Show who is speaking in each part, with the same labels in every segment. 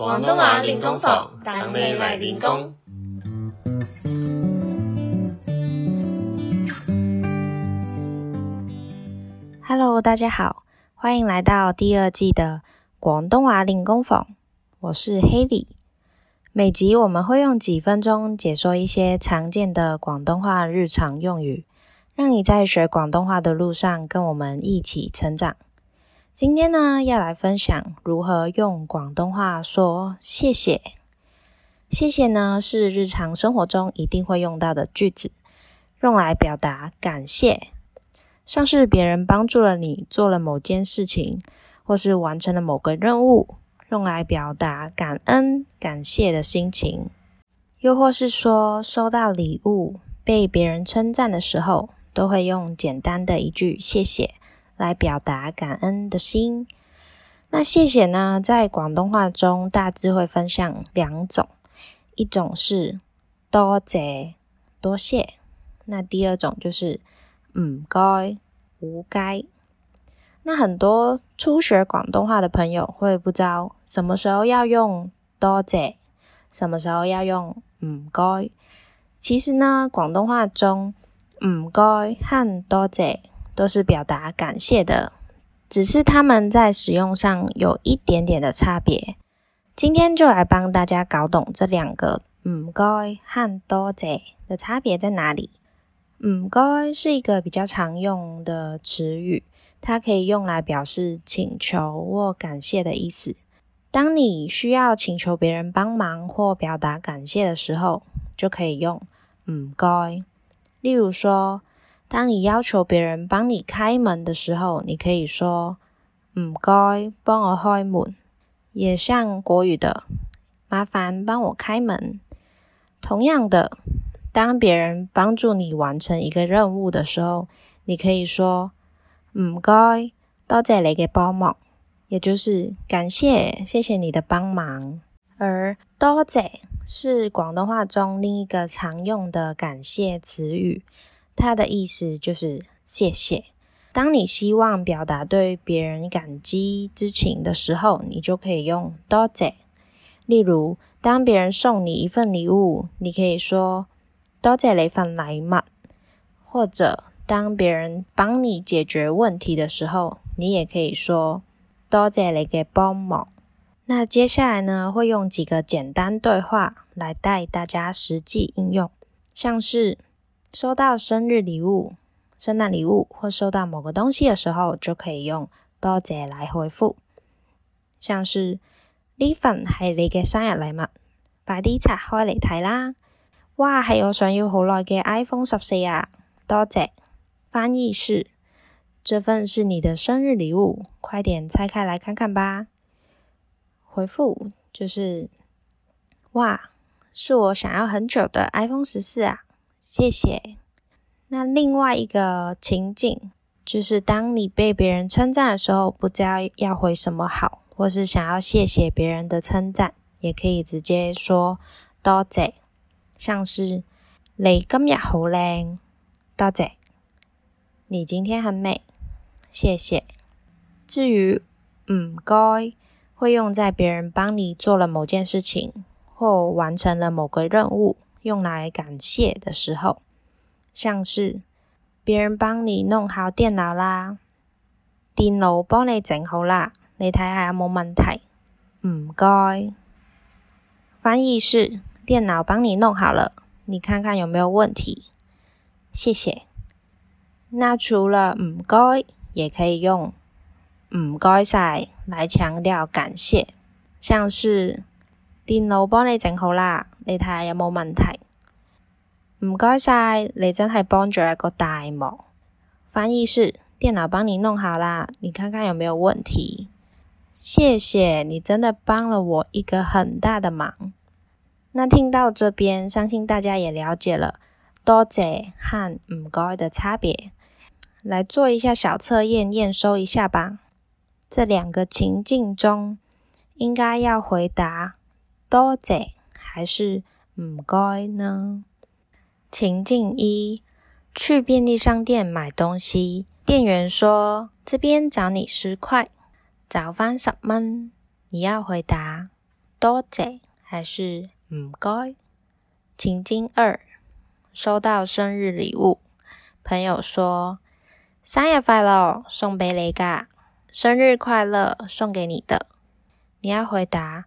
Speaker 1: 广东话练功房，等你来练功。
Speaker 2: Hello，大家好，欢迎来到第二季的广东话练功房，我是 Heidi。每集我们会用几分钟解说一些常见的广东话日常用语，让你在学广东话的路上跟我们一起成长。今天呢，要来分享如何用广东话说谢谢。谢谢呢，是日常生活中一定会用到的句子，用来表达感谢，像是别人帮助了你，做了某件事情，或是完成了某个任务，用来表达感恩、感谢的心情，又或是说收到礼物、被别人称赞的时候，都会用简单的一句谢谢。来表达感恩的心。那谢谢呢？在广东话中，大致会分享两种，一种是多谢，多谢。那第二种就是唔该，唔该。那很多初学广东话的朋友会不知道什么时候要用多谢，什么时候要用唔该。其实呢，广东话中唔该和多谢。都是表达感谢的，只是他们在使用上有一点点的差别。今天就来帮大家搞懂这两个唔该和多谢的差别在哪里。唔该是一个比较常用的词语，它可以用来表示请求或感谢的意思。当你需要请求别人帮忙或表达感谢的时候，就可以用唔该。例如说。当你要求别人帮你开门的时候，你可以说“唔该帮我开门”，也像国语的“麻烦帮我开门”。同样的，当别人帮助你完成一个任务的时候，你可以说“唔该多谢你嘅帮忙”，也就是“感谢谢谢你的帮忙”。而“多谢”是广东话中另一个常用的感谢词语。它的意思就是“谢谢”。当你希望表达对别人感激之情的时候，你就可以用“多谢”。例如，当别人送你一份礼物，你可以说“多谢你份礼物”；或者当别人帮你解决问题的时候，你也可以说“多谢你给帮忙”。那接下来呢，会用几个简单对话来带大家实际应用，像是。收到生日礼物、圣诞礼物或收到某个东西的时候，就可以用多谢来回复。像是：呢份系你嘅生日礼物，快啲拆开嚟睇啦！哇，系我想要好耐嘅 iPhone 十四啊！多谢。翻译是：这份是你的生日礼物，快点拆开来看看吧。回复就是：哇，是我想要很久的 iPhone 十四啊！谢谢。那另外一个情景就是，当你被别人称赞的时候，不知道要回什么好，或是想要谢谢别人的称赞，也可以直接说多谢，像是你今日好靓，多谢。你今天很美，谢谢。至于唔该，会用在别人帮你做了某件事情或完成了某个任务。用来感谢的时候，像是别人帮你弄好电脑啦，电脑帮你整好啦，你睇下有冇问题？唔该。翻译是电脑帮你弄好了，你看看有没有问题？谢谢。那除了唔该，也可以用唔该晒来强调感谢，像是电脑帮你整好啦。你睇下有冇问题？唔该晒，你真系帮咗一个大忙。翻译是电脑帮你弄好啦，你看看有没有问题？谢谢你，真的帮了我一个很大的忙。那听到这边，相信大家也了解了多谢和唔该的差别。来做一下小测验，验收一下吧。这两个情境中，应该要回答多谢。还是唔该呢？情境一，去便利商店买东西，店员说：“这边找你十块，找翻十蚊。”你要回答多谢还是唔该？情境二，收到生日礼物，朋友说：“生日快乐，送俾你噶，生日快乐，送给你的。”你要回答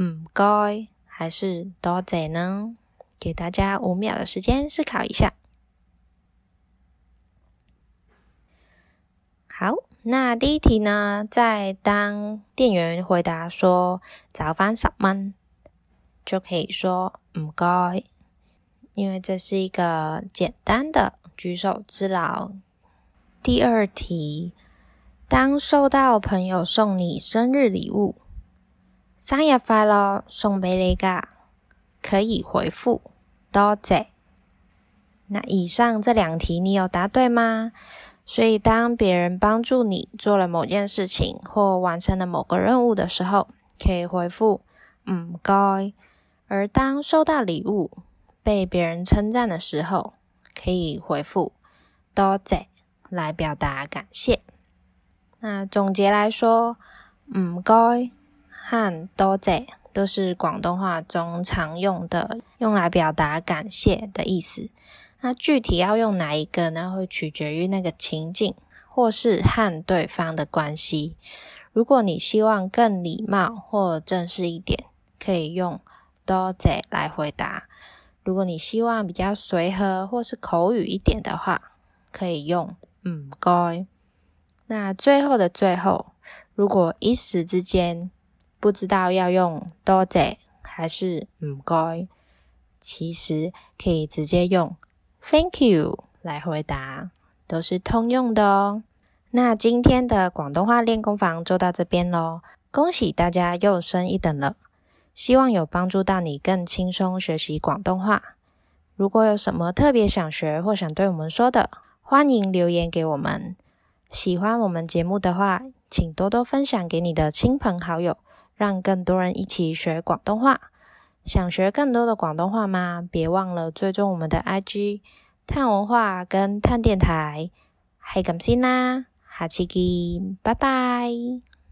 Speaker 2: 唔该。还是多嘴呢？给大家五秒的时间思考一下。好，那第一题呢，在当店员回答说“早饭十蚊”，就可以说“唔该”，因为这是一个简单的举手之劳。第二题，当收到朋友送你生日礼物。生日快乐，送俾你噶，可以回复多谢。那以上这两题你有答对吗？所以当别人帮助你做了某件事情或完成了某个任务的时候，可以回复唔该。而当收到礼物、被别人称赞的时候，可以回复多谢，来表达感谢。那总结来说，唔该。和多谢都是广东话中常用的，用来表达感谢的意思。那具体要用哪一个呢？会取决于那个情境，或是和对方的关系。如果你希望更礼貌或正式一点，可以用多谢来回答；如果你希望比较随和或是口语一点的话，可以用唔该。那最后的最后，如果一时之间。不知道要用多谢还是唔该，其实可以直接用 Thank you 来回答，都是通用的哦。那今天的广东话练功房就到这边喽，恭喜大家又升一等了！希望有帮助到你更轻松学习广东话。如果有什么特别想学或想对我们说的，欢迎留言给我们。喜欢我们节目的话，请多多分享给你的亲朋好友。让更多人一起学广东话。想学更多的广东话吗？别忘了追踪我们的 IG 探文化跟探电台。还感谢啦，下次见，拜拜。